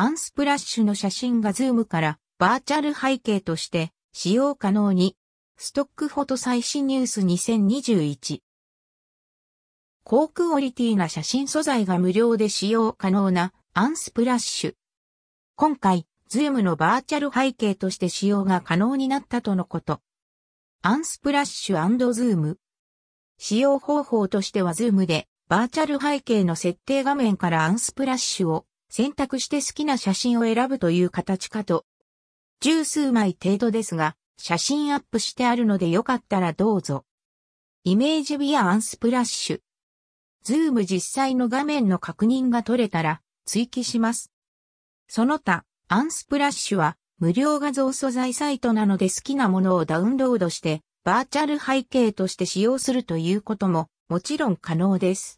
Unsplash の写真が Zoom からバーチャル背景として使用可能に。ストックフォト最新ニュース2021。高クオリティな写真素材が無料で使用可能な Unsplash。今回、 Zoom のバーチャル背景として使用が可能になったとのこと。 Unsplash Zoom。使用方法としては Zoom でバーチャル背景の設定画面から Unsplash を選択して好きな写真を選ぶという形かと。十数枚程度ですが、写真アップしてあるのでよかったらどうぞ。 Image via Unsplash。 Zoom 実際の画面の確認が取れたら追記します。その他、 Unsplash は無料画像素材サイトなので好きなものをダウンロードしてバーチャル背景として使用するということももちろん可能です。